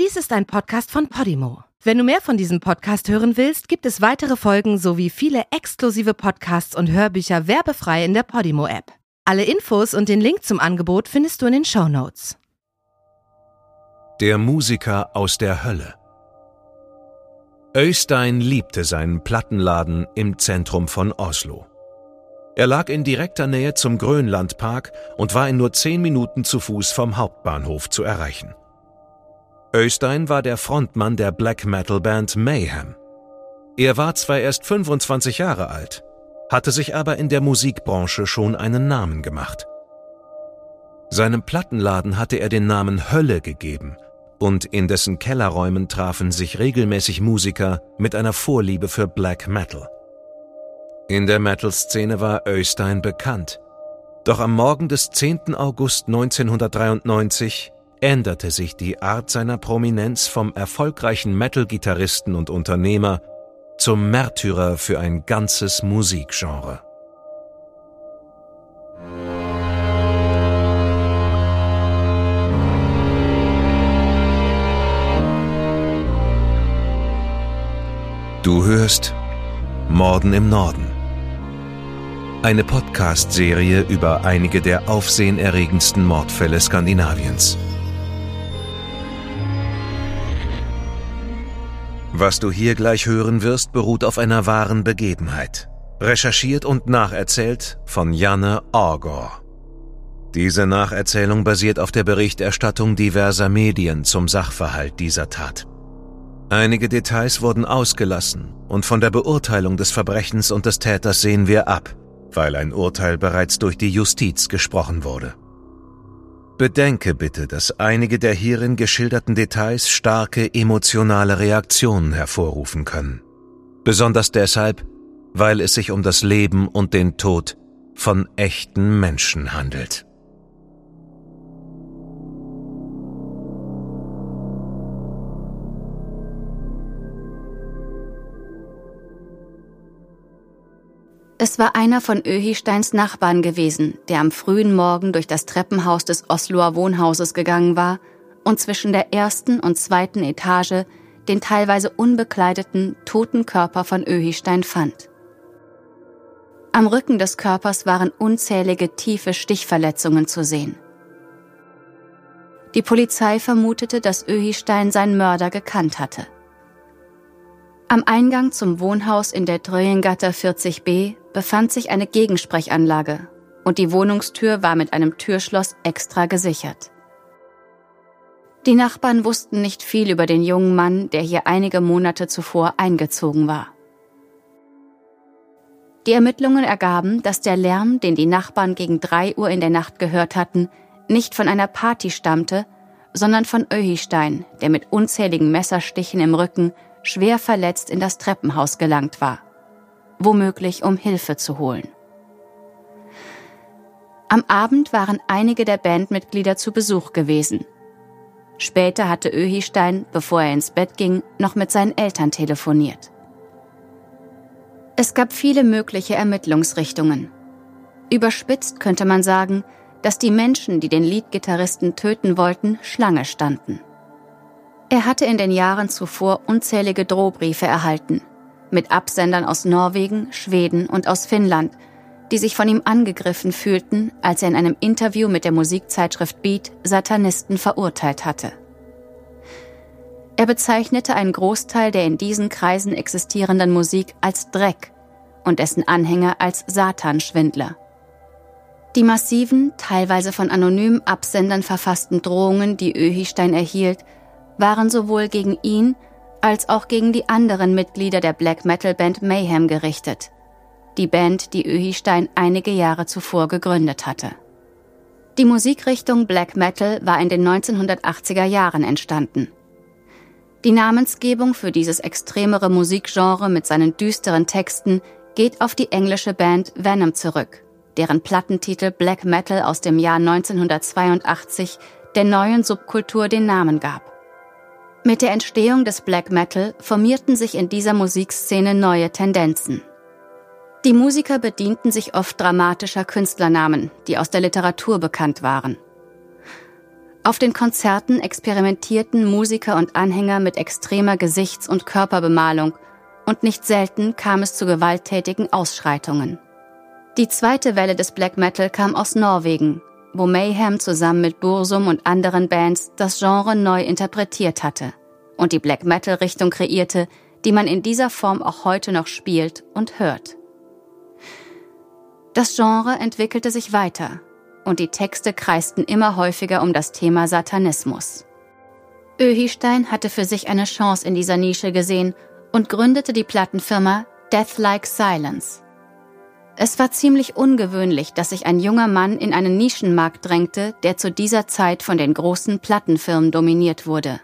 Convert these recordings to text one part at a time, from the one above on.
Dies ist ein Podcast von Podimo. Wenn du mehr von diesem Podcast hören willst, gibt es weitere Folgen sowie viele exklusive Podcasts und Hörbücher werbefrei in der Podimo-App. Alle Infos und den Link zum Angebot findest du in den Show Notes. Der Musiker aus der Hölle. Öystein liebte seinen Plattenladen im Zentrum von Oslo. Er lag in direkter Nähe zum Grönlandpark und war in nur zehn Minuten zu Fuß vom Hauptbahnhof zu erreichen. Öystein war der Frontmann der Black Metal Band Mayhem. Er war zwar erst 25 Jahre alt, hatte sich aber in der Musikbranche schon einen Namen gemacht. Seinem Plattenladen hatte er den Namen Hölle gegeben und in dessen Kellerräumen trafen sich regelmäßig Musiker mit einer Vorliebe für Black Metal. In der Metal-Szene war Öystein bekannt. Doch am Morgen des 10. August 1993 änderte sich die Art seiner Prominenz vom erfolgreichen Metal-Gitarristen und Unternehmer zum Märtyrer für ein ganzes Musikgenre. Du hörst Morden im Norden. Eine Podcast-Serie über einige der aufsehenerregendsten Mordfälle Skandinaviens. Was du hier gleich hören wirst, beruht auf einer wahren Begebenheit. Recherchiert und nacherzählt von Janne Orgor. Diese Nacherzählung basiert auf der Berichterstattung diverser Medien zum Sachverhalt dieser Tat. Einige Details wurden ausgelassen und von der Beurteilung des Verbrechens und des Täters sehen wir ab, weil ein Urteil bereits durch die Justiz gesprochen wurde. Bedenke bitte, dass einige der hierin geschilderten Details starke emotionale Reaktionen hervorrufen können. Besonders deshalb, weil es sich um das Leben und den Tod von echten Menschen handelt. Es war einer von Öhisteins Nachbarn gewesen, der am frühen Morgen durch das Treppenhaus des Osloer Wohnhauses gegangen war und zwischen der ersten und zweiten Etage den teilweise unbekleideten, toten Körper von Öhistein fand. Am Rücken des Körpers waren unzählige tiefe Stichverletzungen zu sehen. Die Polizei vermutete, dass Öhistein seinen Mörder gekannt hatte. Am Eingang zum Wohnhaus in der Dröjengatter 40b befand sich eine Gegensprechanlage und die Wohnungstür war mit einem Türschloss extra gesichert. Die Nachbarn wussten nicht viel über den jungen Mann, der hier einige Monate zuvor eingezogen war. Die Ermittlungen ergaben, dass der Lärm, den die Nachbarn gegen drei Uhr in der Nacht gehört hatten, nicht von einer Party stammte, sondern von Öhistein, der mit unzähligen Messerstichen im Rücken schwer verletzt in das Treppenhaus gelangt war womöglich um Hilfe zu holen. Am Abend waren einige der Bandmitglieder zu Besuch gewesen. Später hatte Öhistein, bevor er ins Bett ging, noch mit seinen Eltern telefoniert. Es gab viele mögliche Ermittlungsrichtungen. Überspitzt könnte man sagen, dass die Menschen, die den Leadgitarristen töten wollten, Schlange standen. Er hatte in den Jahren zuvor unzählige Drohbriefe erhalten, mit Absendern aus Norwegen, Schweden und aus Finnland, die sich von ihm angegriffen fühlten, als er in einem Interview mit der Musikzeitschrift Beat Satanisten verurteilt hatte. Er bezeichnete einen Großteil der in diesen Kreisen existierenden Musik als Dreck und dessen Anhänger als Satanschwindler. Die massiven, teilweise von anonymen Absendern verfassten Drohungen, die Öhistein erhielt, waren sowohl gegen ihn als auch gegen die anderen Mitglieder der Black Metal Band Mayhem gerichtet. Die Band, die Öhistein einige Jahre zuvor gegründet hatte. Die Musikrichtung Black Metal war in den 1980er Jahren entstanden. Die Namensgebung für dieses extremere Musikgenre mit seinen düsteren Texten geht auf die englische Band Venom zurück, deren Plattentitel Black Metal aus dem Jahr 1982 der neuen Subkultur den Namen gab. Mit der Entstehung des Black Metal formierten sich in dieser Musikszene neue Tendenzen. Die Musiker bedienten sich oft dramatischer Künstlernamen, die aus der Literatur bekannt waren. Auf den Konzerten experimentierten Musiker und Anhänger mit extremer Gesichts- und Körperbemalung und nicht selten kam es zu gewalttätigen Ausschreitungen. Die zweite Welle des Black Metal kam aus Norwegen, wo Mayhem zusammen mit Bursum und anderen Bands das Genre neu interpretiert hatte und die Black Metal Richtung kreierte, die man in dieser Form auch heute noch spielt und hört. Das Genre entwickelte sich weiter und die Texte kreisten immer häufiger um das Thema Satanismus. Öhistein hatte für sich eine Chance in dieser Nische gesehen und gründete die Plattenfirma Death Like Silence. Es war ziemlich ungewöhnlich, dass sich ein junger Mann in einen Nischenmarkt drängte, der zu dieser Zeit von den großen Plattenfirmen dominiert wurde.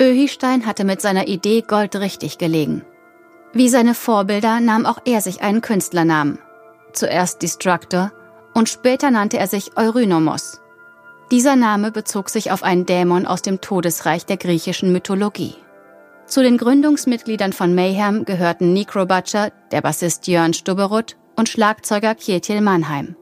Öhistein hatte mit seiner Idee goldrichtig gelegen. Wie seine Vorbilder nahm auch er sich einen Künstlernamen. Zuerst Destructor und später nannte er sich Eurynomos. Dieser Name bezog sich auf einen Dämon aus dem Todesreich der griechischen Mythologie. Zu den Gründungsmitgliedern von Mayhem gehörten Necro Butcher, der Bassist Jörn Stubberud und Schlagzeuger Kjetil Mannheim.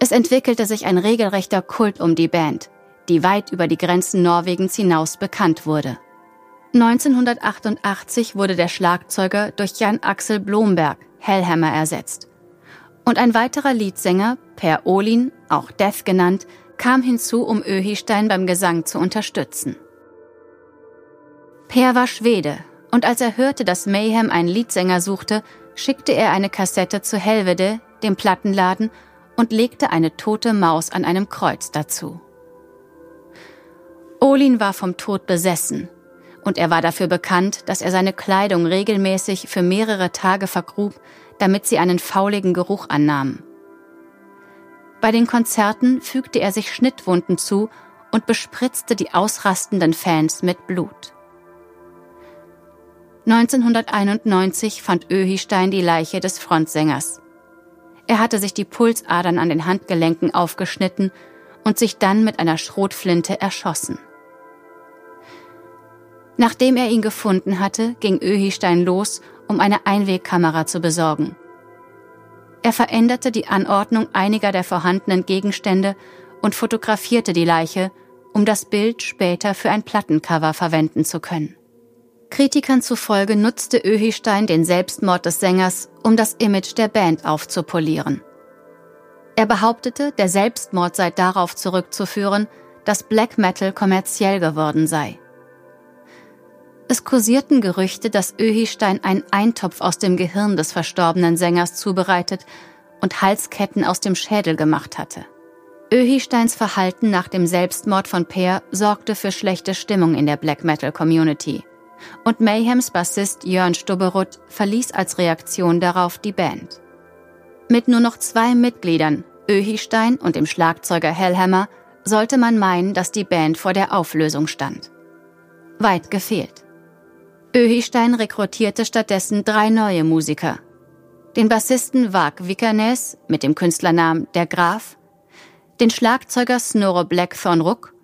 Es entwickelte sich ein regelrechter Kult um die Band, die weit über die Grenzen Norwegens hinaus bekannt wurde. 1988 wurde der Schlagzeuger durch Jan Axel Blomberg, Hellhammer, ersetzt und ein weiterer Leadsänger, Per Olin, auch Death genannt, kam hinzu, um Öhistein beim Gesang zu unterstützen. Per war Schwede, und als er hörte, dass Mayhem einen Leadsänger suchte, schickte er eine Kassette zu Helvede, dem Plattenladen, und legte eine tote Maus an einem Kreuz dazu. Olin war vom Tod besessen, und er war dafür bekannt, dass er seine Kleidung regelmäßig für mehrere Tage vergrub, damit sie einen fauligen Geruch annahmen. Bei den Konzerten fügte er sich Schnittwunden zu und bespritzte die ausrastenden Fans mit Blut. 1991 fand Öhistein die Leiche des Frontsängers. Er hatte sich die Pulsadern an den Handgelenken aufgeschnitten und sich dann mit einer Schrotflinte erschossen. Nachdem er ihn gefunden hatte, ging Öhistein los um eine Einwegkamera zu besorgen. Er veränderte die Anordnung einiger der vorhandenen Gegenstände und fotografierte die Leiche, um das Bild später für ein Plattencover verwenden zu können. Kritikern zufolge nutzte Öhistein den Selbstmord des Sängers, um das Image der Band aufzupolieren. Er behauptete, der Selbstmord sei darauf zurückzuführen, dass Black Metal kommerziell geworden sei. Es kursierten Gerüchte, dass Öhistein einen Eintopf aus dem Gehirn des verstorbenen Sängers zubereitet und Halsketten aus dem Schädel gemacht hatte. Öhisteins Verhalten nach dem Selbstmord von Peer sorgte für schlechte Stimmung in der Black Metal Community. Und Mayhems Bassist Jörn Stubberud verließ als Reaktion darauf die Band. Mit nur noch zwei Mitgliedern, Öhistein und dem Schlagzeuger Hellhammer, sollte man meinen, dass die Band vor der Auflösung stand. Weit gefehlt. Öhistein rekrutierte stattdessen drei neue Musiker. Den Bassisten Vag Vikernes mit dem Künstlernamen Der Graf, den Schlagzeuger Snorre Blackthorn Ruck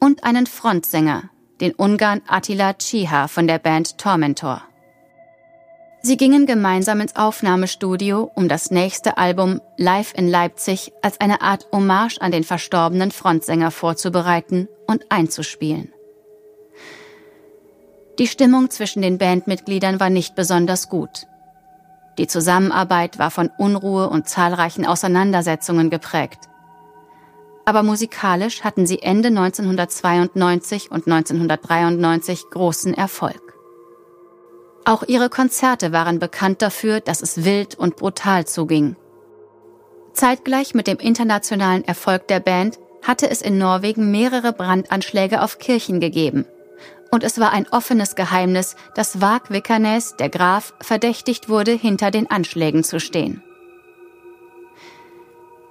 und einen Frontsänger, den Ungarn Attila Chiha von der Band Tormentor. Sie gingen gemeinsam ins Aufnahmestudio, um das nächste Album Live in Leipzig als eine Art Hommage an den verstorbenen Frontsänger vorzubereiten und einzuspielen. Die Stimmung zwischen den Bandmitgliedern war nicht besonders gut. Die Zusammenarbeit war von Unruhe und zahlreichen Auseinandersetzungen geprägt. Aber musikalisch hatten sie Ende 1992 und 1993 großen Erfolg. Auch ihre Konzerte waren bekannt dafür, dass es wild und brutal zuging. Zeitgleich mit dem internationalen Erfolg der Band hatte es in Norwegen mehrere Brandanschläge auf Kirchen gegeben – und es war ein offenes Geheimnis, dass Vag Vikernes, der Graf, verdächtigt wurde, hinter den Anschlägen zu stehen.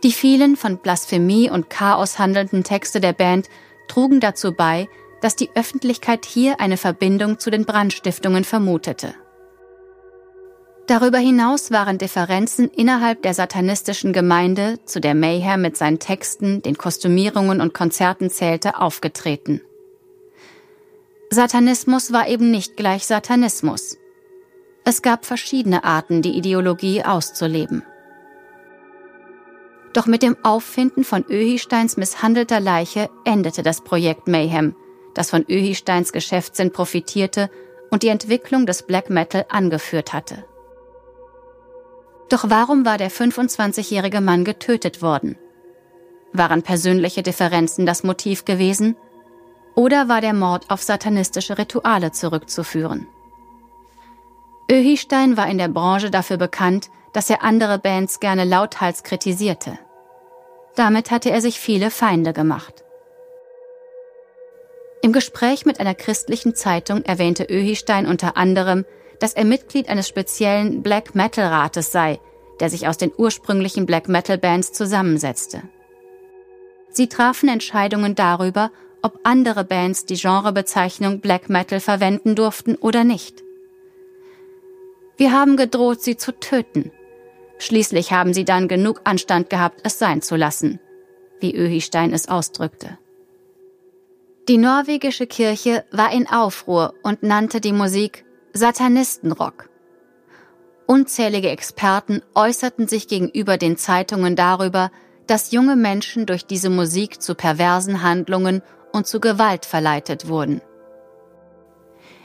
Die vielen von Blasphemie und Chaos handelnden Texte der Band trugen dazu bei, dass die Öffentlichkeit hier eine Verbindung zu den Brandstiftungen vermutete. Darüber hinaus waren Differenzen innerhalb der satanistischen Gemeinde, zu der Mayhem mit seinen Texten, den Kostümierungen und Konzerten zählte, aufgetreten. Satanismus war eben nicht gleich Satanismus. Es gab verschiedene Arten, die Ideologie auszuleben. Doch mit dem Auffinden von Öhisteins misshandelter Leiche endete das Projekt Mayhem, das von Öhisteins Geschäftssinn profitierte und die Entwicklung des Black Metal angeführt hatte. Doch warum war der 25-jährige Mann getötet worden? Waren persönliche Differenzen das Motiv gewesen? Oder war der Mord auf satanistische Rituale zurückzuführen? Öhistein war in der Branche dafür bekannt, dass er andere Bands gerne lauthals kritisierte. Damit hatte er sich viele Feinde gemacht. Im Gespräch mit einer christlichen Zeitung erwähnte Öhistein unter anderem, dass er Mitglied eines speziellen Black Metal Rates sei, der sich aus den ursprünglichen Black Metal Bands zusammensetzte. Sie trafen Entscheidungen darüber, ob andere Bands die Genrebezeichnung Black Metal verwenden durften oder nicht. Wir haben gedroht, sie zu töten. Schließlich haben sie dann genug Anstand gehabt, es sein zu lassen, wie Öhistein es ausdrückte. Die norwegische Kirche war in Aufruhr und nannte die Musik Satanistenrock. Unzählige Experten äußerten sich gegenüber den Zeitungen darüber, dass junge Menschen durch diese Musik zu perversen Handlungen und zu Gewalt verleitet wurden.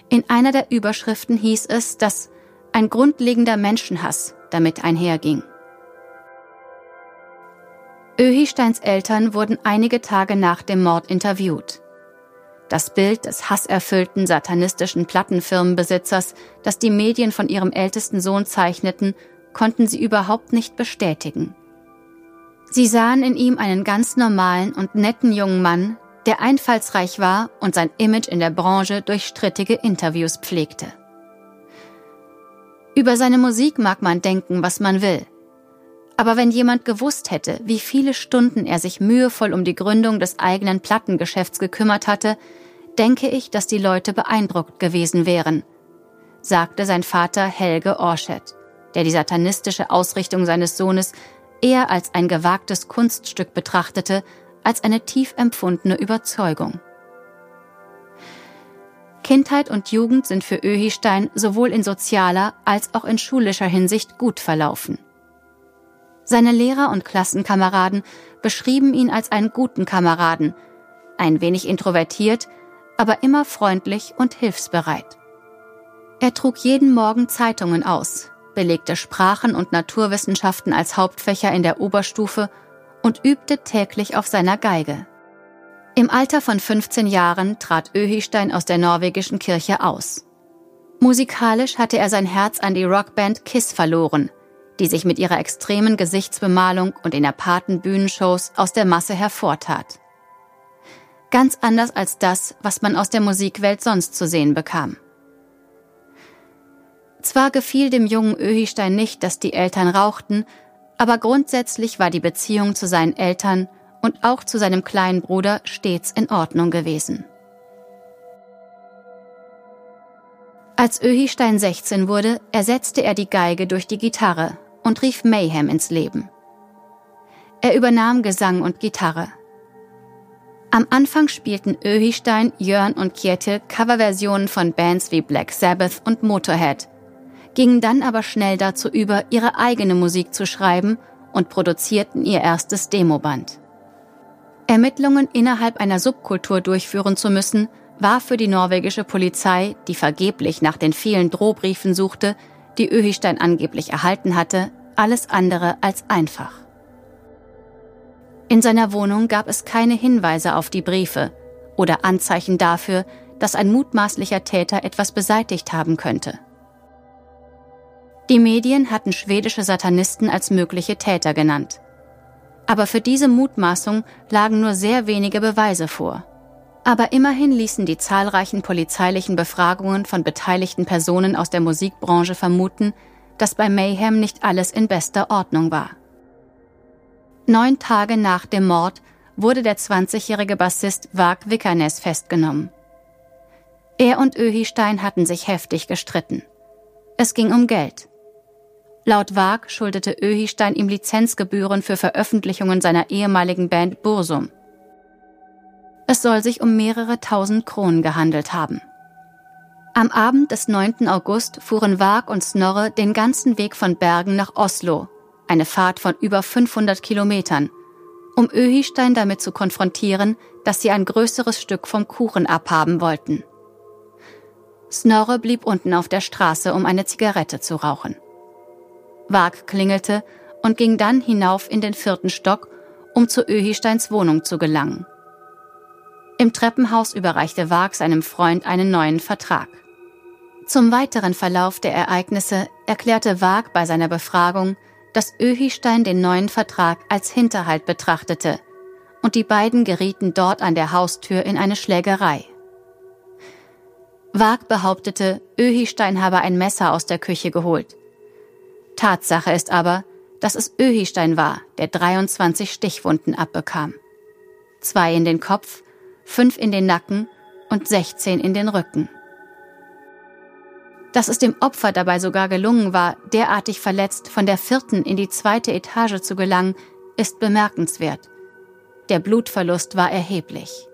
In einer der Überschriften hieß es, dass ein grundlegender Menschenhass damit einherging. Öhisteins Eltern wurden einige Tage nach dem Mord interviewt. Das Bild des hasserfüllten satanistischen Plattenfirmenbesitzers, das die Medien von ihrem ältesten Sohn zeichneten, konnten sie überhaupt nicht bestätigen. Sie sahen in ihm einen ganz normalen und netten jungen Mann, der einfallsreich war und sein Image in der Branche durch strittige Interviews pflegte. Über seine Musik mag man denken, was man will. Aber wenn jemand gewusst hätte, wie viele Stunden er sich mühevoll um die Gründung des eigenen Plattengeschäfts gekümmert hatte, denke ich, dass die Leute beeindruckt gewesen wären, sagte sein Vater Helge Orschet, der die satanistische Ausrichtung seines Sohnes eher als ein gewagtes Kunststück betrachtete, als eine tief empfundene Überzeugung. Kindheit und Jugend sind für Öhistein sowohl in sozialer als auch in schulischer Hinsicht gut verlaufen. Seine Lehrer und Klassenkameraden beschrieben ihn als einen guten Kameraden, ein wenig introvertiert, aber immer freundlich und hilfsbereit. Er trug jeden Morgen Zeitungen aus, belegte Sprachen und Naturwissenschaften als Hauptfächer in der Oberstufe und übte täglich auf seiner Geige. Im Alter von 15 Jahren trat Öhistein aus der norwegischen Kirche aus. Musikalisch hatte er sein Herz an die Rockband Kiss verloren, die sich mit ihrer extremen Gesichtsbemalung und in aparten Bühnenshows aus der Masse hervortat ganz anders als das, was man aus der Musikwelt sonst zu sehen bekam. Zwar gefiel dem jungen Öhistein nicht, dass die Eltern rauchten, aber grundsätzlich war die Beziehung zu seinen Eltern und auch zu seinem kleinen Bruder stets in Ordnung gewesen. Als Öhistein 16 wurde, ersetzte er die Geige durch die Gitarre und rief Mayhem ins Leben. Er übernahm Gesang und Gitarre, am Anfang spielten Öhistein, Jörn und Kjetil Coverversionen von Bands wie Black Sabbath und Motorhead, gingen dann aber schnell dazu über, ihre eigene Musik zu schreiben und produzierten ihr erstes Demoband. Ermittlungen innerhalb einer Subkultur durchführen zu müssen, war für die norwegische Polizei, die vergeblich nach den vielen Drohbriefen suchte, die Öhistein angeblich erhalten hatte, alles andere als einfach. In seiner Wohnung gab es keine Hinweise auf die Briefe oder Anzeichen dafür, dass ein mutmaßlicher Täter etwas beseitigt haben könnte. Die Medien hatten schwedische Satanisten als mögliche Täter genannt. Aber für diese Mutmaßung lagen nur sehr wenige Beweise vor. Aber immerhin ließen die zahlreichen polizeilichen Befragungen von beteiligten Personen aus der Musikbranche vermuten, dass bei Mayhem nicht alles in bester Ordnung war. Neun Tage nach dem Mord wurde der 20-jährige Bassist Vag Wickernes festgenommen. Er und Öhistein hatten sich heftig gestritten. Es ging um Geld. Laut Vag schuldete Öhistein ihm Lizenzgebühren für Veröffentlichungen seiner ehemaligen Band Bursum. Es soll sich um mehrere tausend Kronen gehandelt haben. Am Abend des 9. August fuhren Vag und Snorre den ganzen Weg von Bergen nach Oslo, eine Fahrt von über 500 Kilometern, um Öhistein damit zu konfrontieren, dass sie ein größeres Stück vom Kuchen abhaben wollten. Snorre blieb unten auf der Straße, um eine Zigarette zu rauchen. Wag klingelte und ging dann hinauf in den vierten Stock, um zu Öhisteins Wohnung zu gelangen. Im Treppenhaus überreichte Wag seinem Freund einen neuen Vertrag. Zum weiteren Verlauf der Ereignisse erklärte Wag bei seiner Befragung, dass Öhistein den neuen Vertrag als Hinterhalt betrachtete und die beiden gerieten dort an der Haustür in eine Schlägerei. Wag behauptete, Öhistein habe ein Messer aus der Küche geholt. Tatsache ist aber, dass es Öhistein war, der 23 Stichwunden abbekam. Zwei in den Kopf, fünf in den Nacken und 16 in den Rücken. Dass es dem Opfer dabei sogar gelungen war, derartig verletzt von der vierten in die zweite Etage zu gelangen, ist bemerkenswert. Der Blutverlust war erheblich.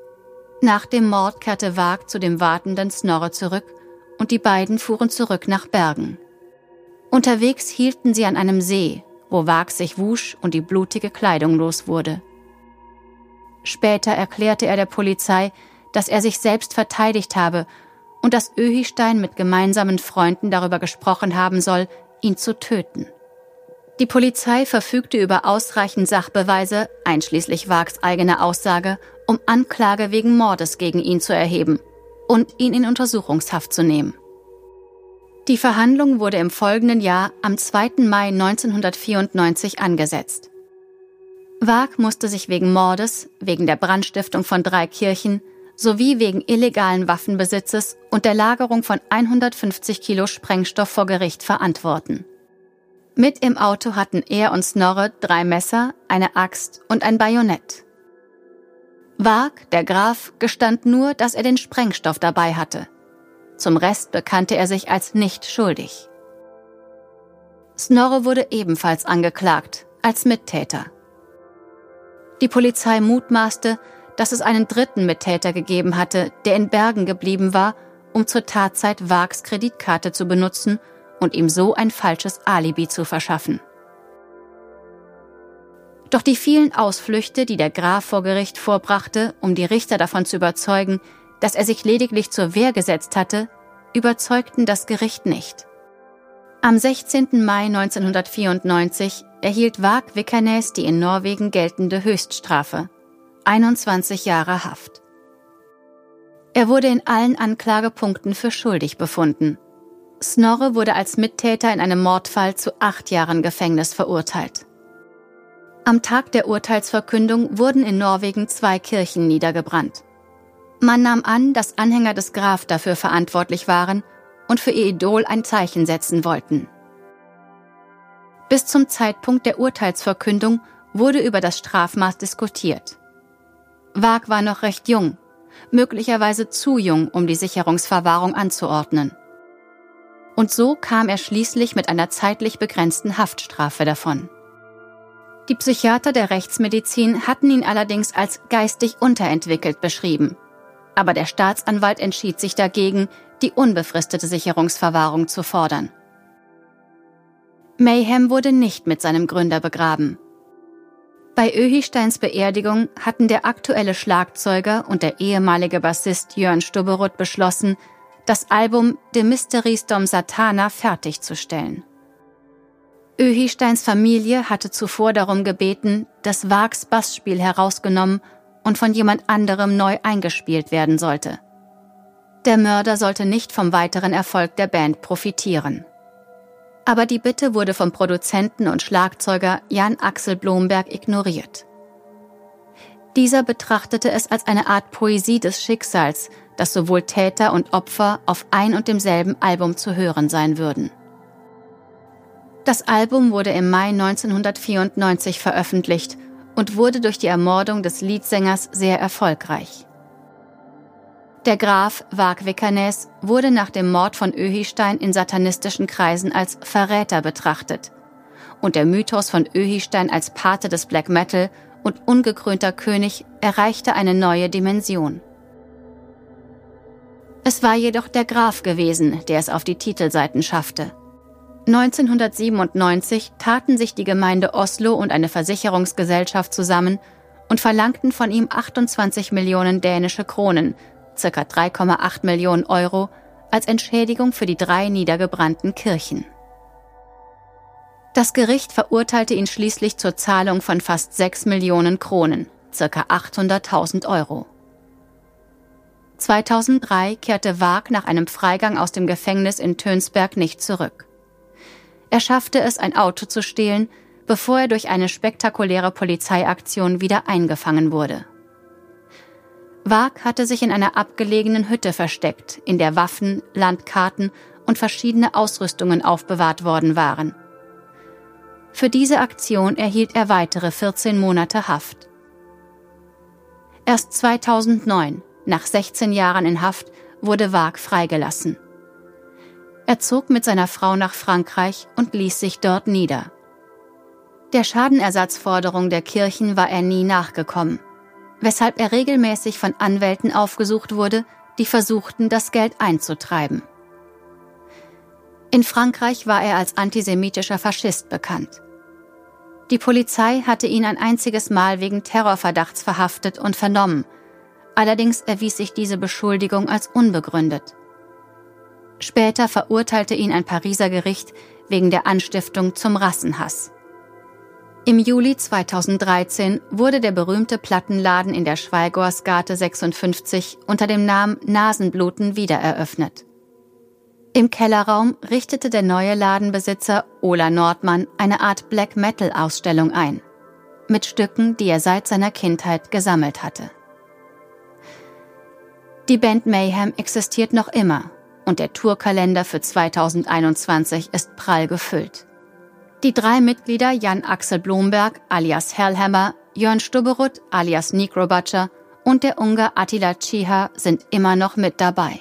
Nach dem Mord kehrte Wag zu dem wartenden Snorre zurück und die beiden fuhren zurück nach Bergen. Unterwegs hielten sie an einem See, wo Wag sich wusch und die blutige Kleidung los wurde. Später erklärte er der Polizei, dass er sich selbst verteidigt habe und dass Öhistein mit gemeinsamen Freunden darüber gesprochen haben soll, ihn zu töten. Die Polizei verfügte über ausreichend Sachbeweise, einschließlich Wags eigener Aussage, um Anklage wegen Mordes gegen ihn zu erheben und ihn in Untersuchungshaft zu nehmen. Die Verhandlung wurde im folgenden Jahr am 2. Mai 1994 angesetzt. Wag musste sich wegen Mordes, wegen der Brandstiftung von drei Kirchen sowie wegen illegalen Waffenbesitzes und der Lagerung von 150 Kilo Sprengstoff vor Gericht verantworten. Mit im Auto hatten er und Snorre drei Messer, eine Axt und ein Bajonett. Wag, der Graf, gestand nur, dass er den Sprengstoff dabei hatte. Zum Rest bekannte er sich als nicht schuldig. Snorre wurde ebenfalls angeklagt, als Mittäter. Die Polizei mutmaßte, dass es einen dritten Mittäter gegeben hatte, der in Bergen geblieben war, um zur Tatzeit Wags Kreditkarte zu benutzen und ihm so ein falsches Alibi zu verschaffen. Doch die vielen Ausflüchte, die der Graf vor Gericht vorbrachte, um die Richter davon zu überzeugen, dass er sich lediglich zur Wehr gesetzt hatte, überzeugten das Gericht nicht. Am 16. Mai 1994 erhielt Vag Vikernes die in Norwegen geltende Höchststrafe, 21 Jahre Haft. Er wurde in allen Anklagepunkten für schuldig befunden. Snorre wurde als Mittäter in einem Mordfall zu acht Jahren Gefängnis verurteilt. Am Tag der Urteilsverkündung wurden in Norwegen zwei Kirchen niedergebrannt. Man nahm an, dass Anhänger des Graf dafür verantwortlich waren und für ihr Idol ein Zeichen setzen wollten. Bis zum Zeitpunkt der Urteilsverkündung wurde über das Strafmaß diskutiert. Wag war noch recht jung, möglicherweise zu jung, um die Sicherungsverwahrung anzuordnen. Und so kam er schließlich mit einer zeitlich begrenzten Haftstrafe davon. Die Psychiater der Rechtsmedizin hatten ihn allerdings als geistig unterentwickelt beschrieben. Aber der Staatsanwalt entschied sich dagegen, die unbefristete Sicherungsverwahrung zu fordern. Mayhem wurde nicht mit seinem Gründer begraben. Bei Öhisteins Beerdigung hatten der aktuelle Schlagzeuger und der ehemalige Bassist Jörn Stubberud beschlossen, das Album The Mysteries Dom Satana fertigzustellen. Öhisteins Familie hatte zuvor darum gebeten, dass Wags Bassspiel herausgenommen und von jemand anderem neu eingespielt werden sollte. Der Mörder sollte nicht vom weiteren Erfolg der Band profitieren aber die Bitte wurde vom Produzenten und Schlagzeuger Jan Axel Blomberg ignoriert. Dieser betrachtete es als eine Art Poesie des Schicksals, dass sowohl Täter und Opfer auf ein und demselben Album zu hören sein würden. Das Album wurde im Mai 1994 veröffentlicht und wurde durch die Ermordung des Leadsängers sehr erfolgreich. Der Graf Wag Vikernes wurde nach dem Mord von Öhistein in satanistischen Kreisen als Verräter betrachtet. Und der Mythos von Öhistein als Pate des Black Metal und ungekrönter König erreichte eine neue Dimension. Es war jedoch der Graf gewesen, der es auf die Titelseiten schaffte. 1997 taten sich die Gemeinde Oslo und eine Versicherungsgesellschaft zusammen und verlangten von ihm 28 Millionen dänische Kronen, ca. 3,8 Millionen Euro, als Entschädigung für die drei niedergebrannten Kirchen. Das Gericht verurteilte ihn schließlich zur Zahlung von fast 6 Millionen Kronen, ca. 800.000 Euro. 2003 kehrte Waag nach einem Freigang aus dem Gefängnis in Tönsberg nicht zurück. Er schaffte es, ein Auto zu stehlen, bevor er durch eine spektakuläre Polizeiaktion wieder eingefangen wurde. Waag hatte sich in einer abgelegenen Hütte versteckt, in der Waffen, Landkarten und verschiedene Ausrüstungen aufbewahrt worden waren. Für diese Aktion erhielt er weitere 14 Monate Haft. Erst 2009, nach 16 Jahren in Haft, wurde Waag freigelassen. Er zog mit seiner Frau nach Frankreich und ließ sich dort nieder. Der Schadenersatzforderung der Kirchen war er nie nachgekommen, weshalb er regelmäßig von Anwälten aufgesucht wurde, die versuchten, das Geld einzutreiben. In Frankreich war er als antisemitischer Faschist bekannt. Die Polizei hatte ihn ein einziges Mal wegen Terrorverdachts verhaftet und vernommen, allerdings erwies sich diese Beschuldigung als unbegründet. Später verurteilte ihn ein Pariser Gericht wegen der Anstiftung zum Rassenhass. Im Juli 2013 wurde der berühmte Plattenladen in der Schweigorsgate 56 unter dem Namen Nasenbluten wiedereröffnet. Im Kellerraum richtete der neue Ladenbesitzer Ola Nordmann eine Art Black Metal Ausstellung ein, mit Stücken, die er seit seiner Kindheit gesammelt hatte. Die Band Mayhem existiert noch immer und der Tourkalender für 2021 ist prall gefüllt. Die drei Mitglieder Jan Axel Blomberg alias Hellhammer, Jörn Stubberud alias Necro Butcher und der Ungar Attila Chiha sind immer noch mit dabei.